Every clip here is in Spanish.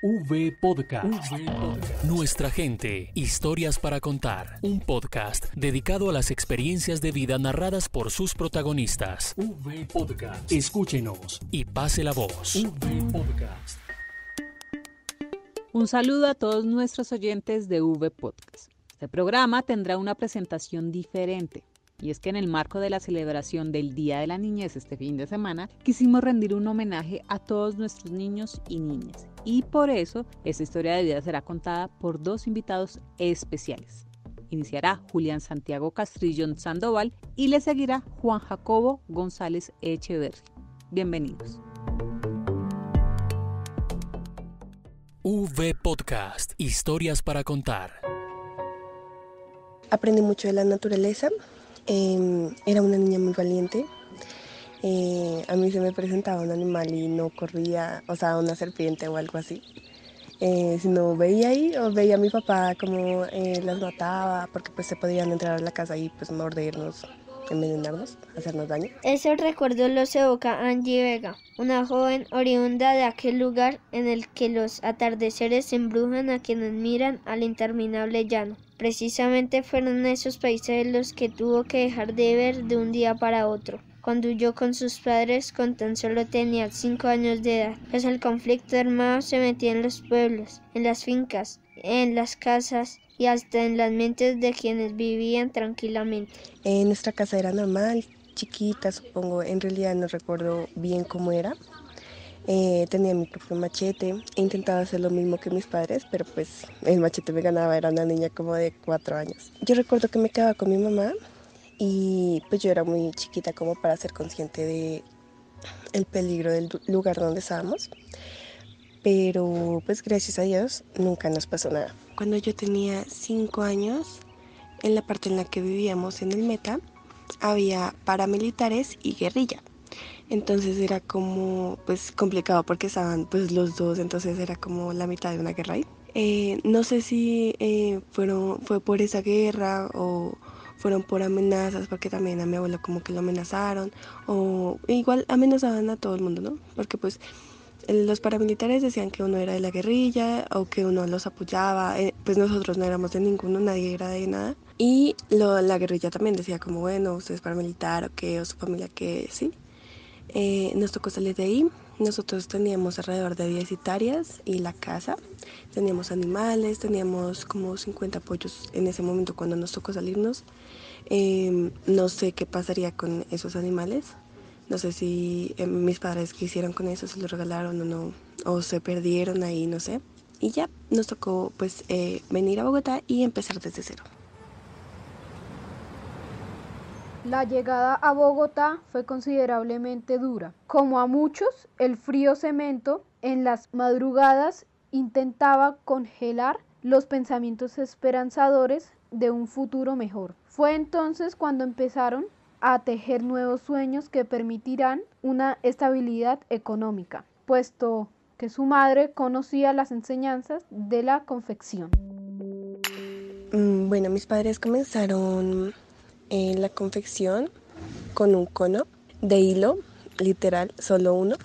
V Podcast. Nuestra gente, historias para contar. Un podcast dedicado a las experiencias de vida narradas por sus protagonistas. V Podcast. Escúchenos y pase la voz. V Podcast. Un saludo a todos nuestros oyentes de V Podcast. Este programa tendrá una presentación diferente. Y es que en el marco de la celebración del Día de la Niñez este fin de semana, quisimos rendir un homenaje a todos nuestros niños y niñas. Y por eso, esta historia de vida será contada por dos invitados especiales. Iniciará Julián Santiago Castrillón Sandoval y le seguirá Juan Jacobo González Echeverri. Bienvenidos. V Podcast, historias para contar. Aprendí mucho de la naturaleza, Em, era una niña muy valiente. Eh, a mí se me presentaba un animal y no corría, o sea, una serpiente o algo así. Eh, si no veía ahí o veía a mi papá como eh, las mataba porque pues se podían entrar a la casa y pues mordernos, envenenarnos, hacernos daño. Ese recuerdo los evoca Angie Vega, una joven oriunda de aquel lugar en el que los atardeceres embrujan a quienes miran al interminable llano. Precisamente fueron esos países los que tuvo que dejar de ver de un día para otro cuando huyó con sus padres con tan solo tenía cinco años de edad, pues el conflicto armado se metía en los pueblos, en las fincas, en las casas y hasta en las mentes de quienes vivían tranquilamente. En nuestra casa era normal, chiquita supongo, en realidad no recuerdo bien cómo era. Eh, tenía mi propio machete, he intentado hacer lo mismo que mis padres, pero pues el machete me ganaba, era una niña como de cuatro años. Yo recuerdo que me quedaba con mi mamá y pues yo era muy chiquita como para ser consciente de el peligro del lugar donde estábamos, pero pues gracias a Dios nunca nos pasó nada. Cuando yo tenía cinco años, en la parte en la que vivíamos en el Meta, había paramilitares y guerrilla. Entonces era como pues complicado porque estaban pues los dos, entonces era como la mitad de una guerra ahí. Eh, no sé si eh, fueron, fue por esa guerra o fueron por amenazas, porque también a mi abuelo como que lo amenazaron, o igual amenazaban a todo el mundo, ¿no? Porque pues los paramilitares decían que uno era de la guerrilla o que uno los apoyaba, eh, pues nosotros no éramos de ninguno, nadie era de nada. Y la guerrilla también decía como, bueno, usted es paramilitar o qué, o su familia qué, sí. Eh, nos tocó salir de ahí. Nosotros teníamos alrededor de 10 hectáreas y la casa. Teníamos animales, teníamos como 50 pollos en ese momento cuando nos tocó salirnos. Em, no sé qué pasaría con esos animales. No sé si eh, mis padres quisieron con eso, se los regalaron o no, o se perdieron ahí, no sé. Y ya nos tocó pues eh, venir a Bogotá y empezar desde cero. La llegada a Bogotá fue considerablemente dura. Como a muchos, el frío cemento en las madrugadas intentaba congelar los pensamientos esperanzadores de un futuro mejor. Fue entonces cuando empezaron a tejer nuevos sueños que permitirán una estabilidad económica, puesto que su madre conocía las enseñanzas de la confección. Mm, bueno, mis padres comenzaron en la confección con un cono de hilo, literal, solo uno.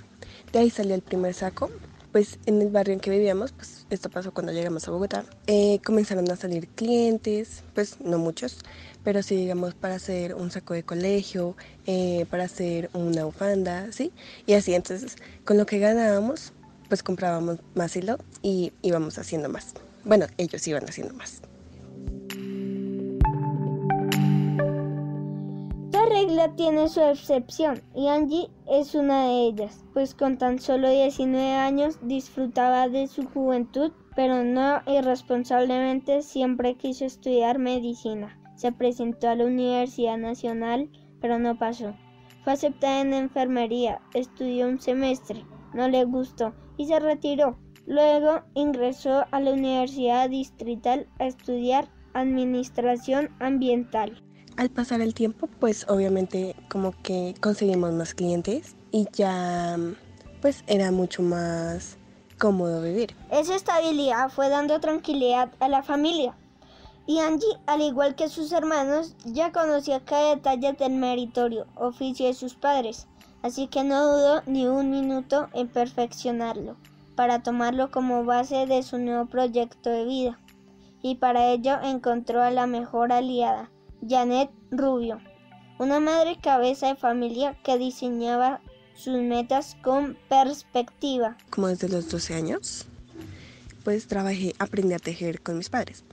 De ahí salió el primer saco. Pues en el barrio en que vivíamos, pues esto pasó cuando llegamos a Bogotá, eh, comenzaron a salir clientes, pues no muchos, pero sí digamos para hacer un saco de colegio, eh, para hacer una bufanda, ¿sí? Y así entonces con lo que ganábamos, pues comprábamos más hilo y íbamos haciendo más. Bueno, ellos iban haciendo más. Tiene su excepción y Angie es una de ellas, pues con tan solo 19 años disfrutaba de su juventud, pero no irresponsablemente siempre quiso estudiar medicina. Se presentó a la Universidad Nacional, pero no pasó. Fue aceptada en enfermería, estudió un semestre, no le gustó y se retiró. Luego ingresó a la Universidad Distrital a estudiar Administración Ambiental. Al pasar el tiempo, pues obviamente como que conseguimos más clientes y ya pues era mucho más cómodo vivir. Esa estabilidad fue dando tranquilidad a la familia. Y Angie, al igual que sus hermanos, ya conocía cada detalle del meritorio oficio de sus padres, así que no dudó ni un minuto en perfeccionarlo. para tomarlo como base de su nuevo proyecto de vida. Y para ello encontró a la mejor aliada, Janet Rubio, una madre cabeza de familia que diseñaba sus metas con perspectiva. Como desde los 12 años, pues trabajé, aprendí a tejer con mis padres,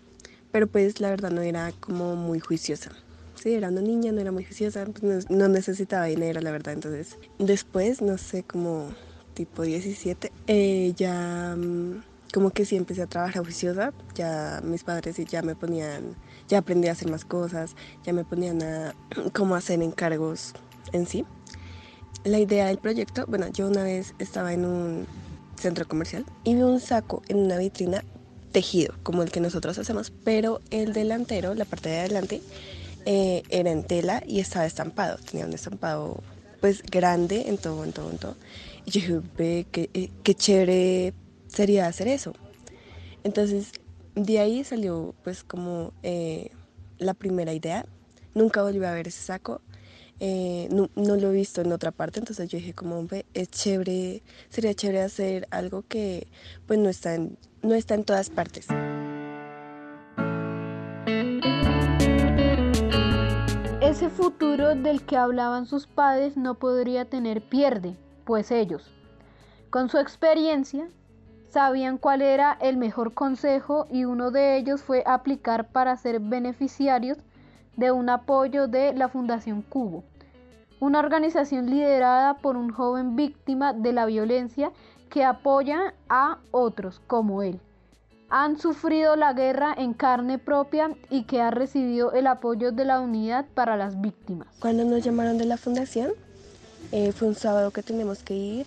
pero pues la verdad no era como muy juiciosa. Sí, era una niña, no era muy juiciosa, pues no, necesitaba dinero, la verdad. Entonces, después, no sé, como tipo 17, eh, ya mm, como que sí empecé a trabajar juiciosa, ya mis padres ya me ponían, ya aprendí a hacer más cosas, ya me ponían a como hacer encargos en sí. La idea del proyecto, bueno, yo una vez estaba en un centro comercial y vi un saco en una vitrina tejido, como el que nosotros hacemos, pero el delantero, la parte de adelante, eh, era en tela y estaba estampado, tenía un estampado pues grande en todo, en todo, en todo. Y yo dije, ve, qué, eh, qué chévere sería hacer eso. Entonces, de ahí salió pues como eh, la primera idea. Nunca volví a ver ese saco. Eh, no, lo he visto en otra parte, entonces yo dije como, es chévere, sería chévere hacer algo que pues no está en, no está en todas partes. Ese futuro del que hablaban sus padres no podría tener pierde, pues ellos, con su experiencia, sabían cuál era el mejor consejo y uno de ellos fue aplicar para ser beneficiarios de un apoyo de la Fundación Cubo, una organización liderada por un joven víctima de la violencia que apoya a otros como él. Han sufrido la guerra en carne propia y que ha recibido el apoyo de la unidad para las víctimas. Cuando nos llamaron de la fundación, eh, fue un sábado que tenemos que ir.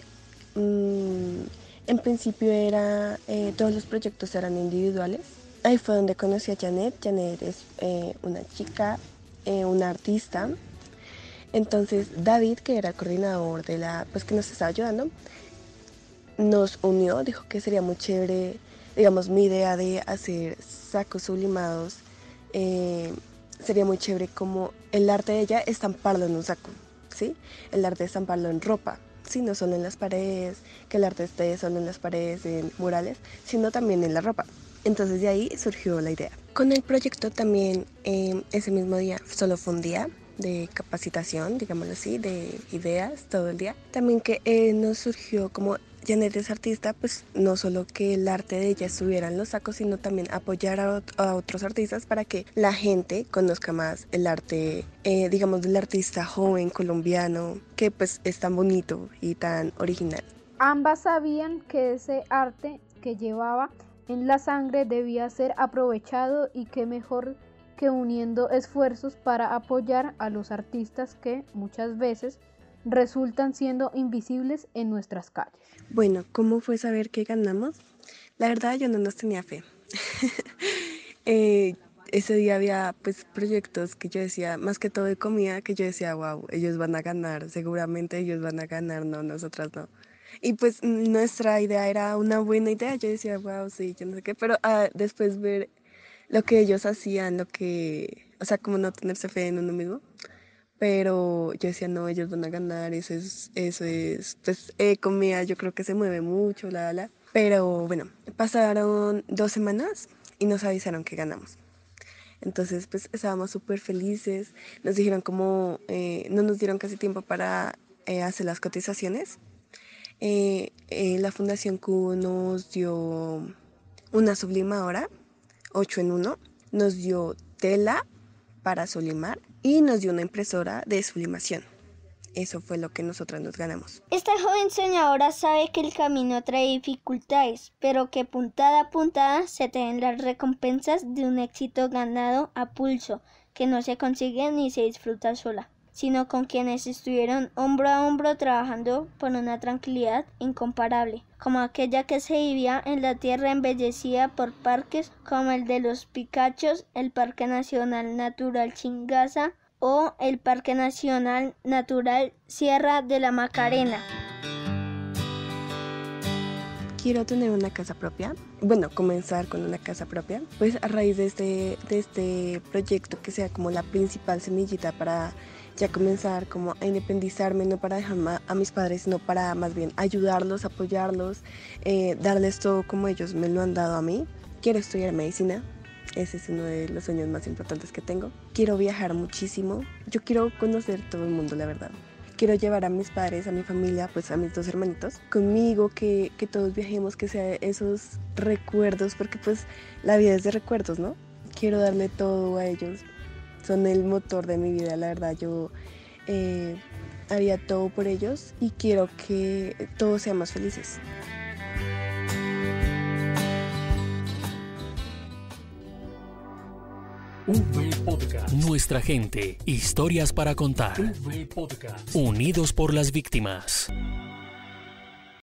Mm, en principio era, eh, todos los proyectos eran individuales. Ahí fue donde conocí a Janet. Janet es eh, una chica, eh, una artista. Entonces David, que era coordinador de la, pues que nos estaba ayudando, nos unió, dijo que sería muy chévere, digamos, mi idea de hacer sacos sublimados. sería muy chévere como el arte de ella estamparlo en un saco, ¿sí? El arte de estamparlo en ropa no solo en las paredes, que el arte esté solo en las paredes, en murales, sino también en la ropa. Entonces de ahí surgió la idea. Con el proyecto también em, ese mismo día, solo fue un día de capacitación, digámoslo así, de ideas todo el día. También que eh, nos surgió como Janet es artista, pues no solo que el arte de ella estuviera en los sacos, sino también apoyar a, otros artistas para que la gente conozca más el arte, eh, digamos, del artista joven colombiano, que pues es tan bonito y tan original. Ambas sabían que ese arte que llevaba en la sangre debía ser aprovechado y que mejor que uniendo esfuerzos para apoyar a los artistas que muchas veces resultan siendo invisibles en nuestras calles. Bueno, ¿cómo fue saber que ganamos? La verdad yo no nos tenía fe. Eh, ese día había pues proyectos que yo decía, más que todo de comida, que yo decía, wow, ellos van a ganar, seguramente ellos van a ganar, no, nosotras no. Y pues nuestra idea era una buena idea, yo decía, wow, sí, yo no sé qué, pero ah, después ver lo que ellos hacían, lo que, o sea, como no tenerse fe en uno mismo, pero yo decía, no, ellos van a ganar, eso es, eso es, pues, eh, comida yo creo que se mueve mucho, la, la. Pero bueno, pasaron dos semanas y nos avisaron que ganamos. Entonces, pues estábamos súper felices. Nos dijeron como, eh, no nos dieron casi tiempo para eh, hacer las cotizaciones. la Fundación Q nos dio una sublimadora, 8 en 1. Nos dio tela para sublimar y nos dio una impresora de sublimación. Eso fue lo que nosotras nos ganamos. Esta joven soñadora sabe que el camino trae dificultades, pero que puntada a puntada se tienen las recompensas de un éxito ganado a pulso, que no se consigue ni se disfruta sola sino con quienes estuvieron hombro a hombro trabajando por una tranquilidad incomparable, como aquella que se vivía en la tierra embellecida por parques como el de los Picachos, el Parque Nacional Natural Chingaza o el Parque Nacional Natural Sierra de la Macarena. quiero tener una casa propia, bueno, comenzar con una casa propia, pues a raíz de este, de este proyecto que sea como la principal semillita para ya comenzar como a independizarme, no para dejar a mis padres, sino para más bien ayudarlos, apoyarlos, eh, darles todo como ellos me lo han dado a mí. Quiero estudiar medicina, ese es uno de los sueños más importantes que tengo. Quiero viajar muchísimo, yo quiero conocer todo el mundo, la verdad. Quiero llevar a mis padres, a mi familia, pues a mis dos hermanitos conmigo, que, que todos viajemos, que sea esos recuerdos, porque pues la vida es de recuerdos, ¿no? Quiero darle todo a ellos, son el motor de mi vida, la verdad. Yo eh, haría todo por ellos y quiero que todos seamos felices. Podcast. Nuestra gente, historias para contar. Unidos por las víctimas.